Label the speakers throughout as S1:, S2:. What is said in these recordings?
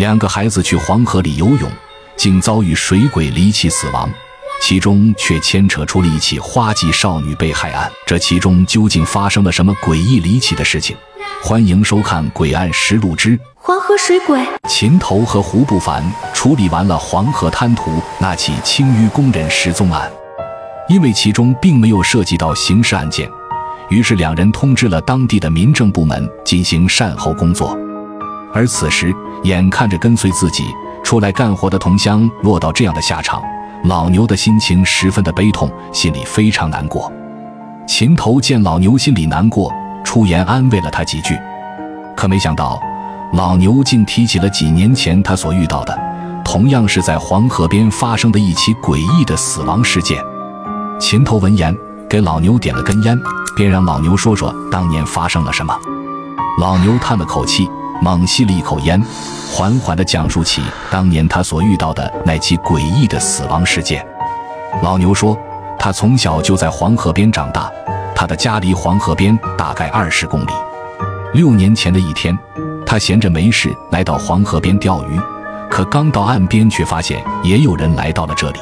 S1: 两个孩子去黄河里游泳，竟遭遇水鬼离奇死亡，其中却牵扯出了一起花季少女被害案。这其中究竟发生了什么诡异离奇的事情？欢迎收看《诡案实录之
S2: 黄河水鬼》。
S1: 秦头和胡不凡处理完了黄河滩涂那起青淤工人失踪案，因为其中并没有涉及到刑事案件，于是两人通知了当地的民政部门进行善后工作。而此时，眼看着跟随自己出来干活的同乡落到这样的下场，老牛的心情十分的悲痛，心里非常难过。秦头见老牛心里难过，出言安慰了他几句，可没想到，老牛竟提起了几年前他所遇到的，同样是在黄河边发生的一起诡异的死亡事件。秦头闻言，给老牛点了根烟，便让老牛说说当年发生了什么。老牛叹了口气。猛吸了一口烟，缓缓地讲述起当年他所遇到的那起诡异的死亡事件。老牛说，他从小就在黄河边长大，他的家离黄河边大概二十公里。六年前的一天，他闲着没事来到黄河边钓鱼，可刚到岸边，却发现也有人来到了这里。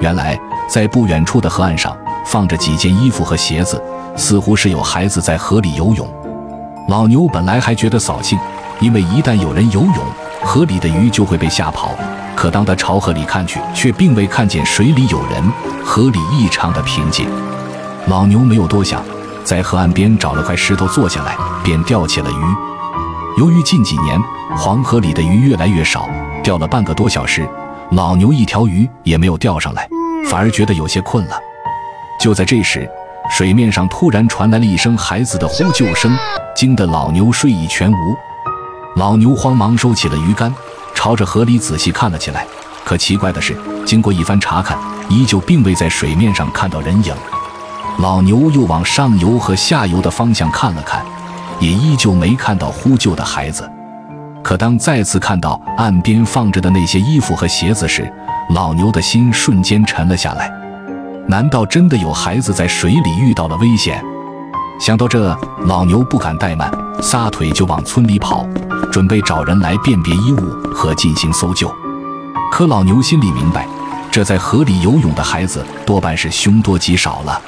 S1: 原来，在不远处的河岸上放着几件衣服和鞋子，似乎是有孩子在河里游泳。老牛本来还觉得扫兴。因为一旦有人游泳，河里的鱼就会被吓跑。可当他朝河里看去，却并未看见水里有人，河里异常的平静。老牛没有多想，在河岸边找了块石头坐下来，便钓起了鱼。由于近几年黄河里的鱼越来越少，钓了半个多小时，老牛一条鱼也没有钓上来，反而觉得有些困了。就在这时，水面上突然传来了一声孩子的呼救声，惊得老牛睡意全无。老牛慌忙收起了鱼竿，朝着河里仔细看了起来。可奇怪的是，经过一番查看，依旧并未在水面上看到人影。老牛又往上游和下游的方向看了看，也依旧没看到呼救的孩子。可当再次看到岸边放着的那些衣服和鞋子时，老牛的心瞬间沉了下来。难道真的有孩子在水里遇到了危险？想到这，老牛不敢怠慢，撒腿就往村里跑。准备找人来辨别衣物和进行搜救，可老牛心里明白，这在河里游泳的孩子多半是凶多吉少了。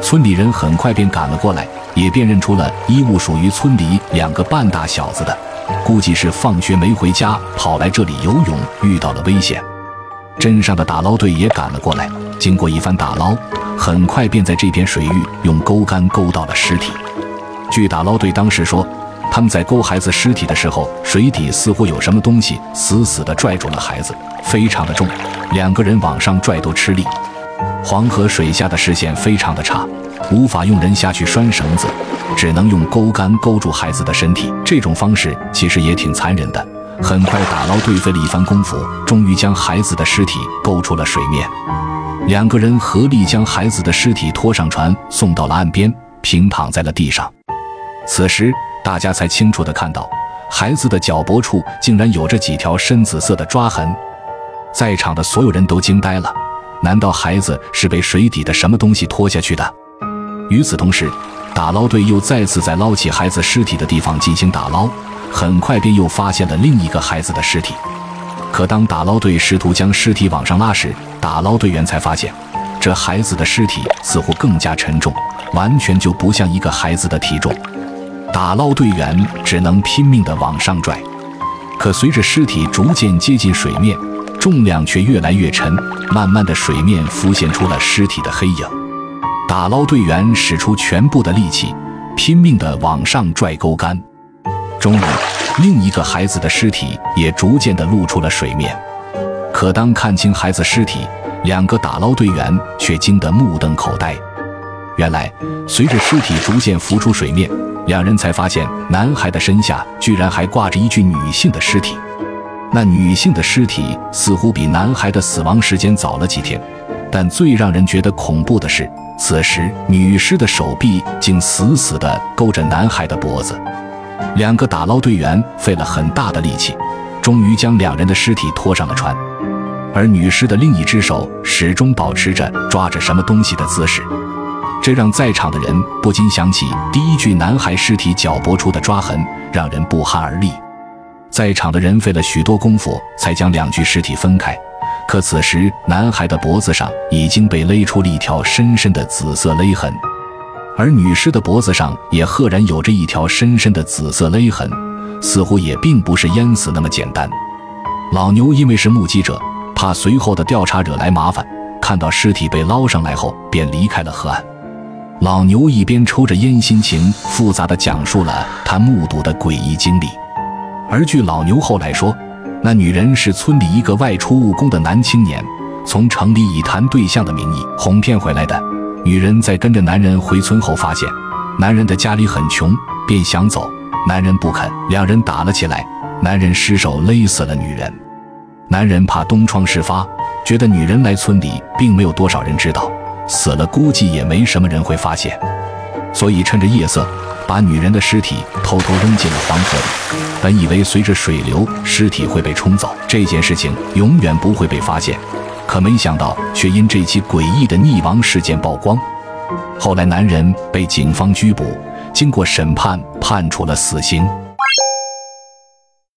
S1: 村里人很快便赶了过来，也辨认出了衣物属于村里两个半大小子的，估计是放学没回家，跑来这里游泳遇到了危险。镇上的打捞队也赶了过来，经过一番打捞，很快便在这片水域用钩竿钩到了尸体。据打捞队当时说。他们在勾孩子尸体的时候，水底似乎有什么东西死死地拽住了孩子，非常的重，两个人往上拽都吃力。黄河水下的视线非常的差，无法用人下去拴绳子，只能用钩竿勾住孩子的身体。这种方式其实也挺残忍的。很快，打捞队费了一番功夫，终于将孩子的尸体勾出了水面。两个人合力将孩子的尸体拖上船，送到了岸边，平躺在了地上。此时。大家才清楚地看到，孩子的脚脖处竟然有着几条深紫色的抓痕，在场的所有人都惊呆了。难道孩子是被水底的什么东西拖下去的？与此同时，打捞队又再次在捞起孩子尸体的地方进行打捞，很快便又发现了另一个孩子的尸体。可当打捞队试图将尸体往上拉时，打捞队员才发现，这孩子的尸体似乎更加沉重，完全就不像一个孩子的体重。打捞队员只能拼命地往上拽，可随着尸体逐渐接近水面，重量却越来越沉，慢慢的水面浮现出了尸体的黑影。打捞队员使出全部的力气，拼命地往上拽钩竿。终于，另一个孩子的尸体也逐渐地露出了水面。可当看清孩子尸体，两个打捞队员却惊得目瞪口呆。原来，随着尸体逐渐浮出水面。两人才发现，男孩的身下居然还挂着一具女性的尸体。那女性的尸体似乎比男孩的死亡时间早了几天，但最让人觉得恐怖的是，此时女尸的手臂竟死死地勾着男孩的脖子。两个打捞队员费了很大的力气，终于将两人的尸体拖上了船，而女尸的另一只手始终保持着抓着什么东西的姿势。这让在场的人不禁想起第一具男孩尸体脚脖处的抓痕，让人不寒而栗。在场的人费了许多功夫才将两具尸体分开，可此时男孩的脖子上已经被勒出了一条深深的紫色勒痕，而女尸的脖子上也赫然有着一条深深的紫色勒痕，似乎也并不是淹死那么简单。老牛因为是目击者，怕随后的调查惹来麻烦，看到尸体被捞上来后便离开了河岸。老牛一边抽着烟，心情复杂地讲述了他目睹的诡异经历。而据老牛后来说，那女人是村里一个外出务工的男青年，从城里以谈对象的名义哄骗回来的。女人在跟着男人回村后，发现男人的家里很穷，便想走，男人不肯，两人打了起来，男人失手勒死了女人。男人怕东窗事发，觉得女人来村里并没有多少人知道。死了，估计也没什么人会发现，所以趁着夜色，把女人的尸体偷偷扔进了黄河里。本以为随着水流，尸体会被冲走，这件事情永远不会被发现，可没想到却因这起诡异的溺亡事件曝光。后来，男人被警方拘捕，经过审判，判处了死刑。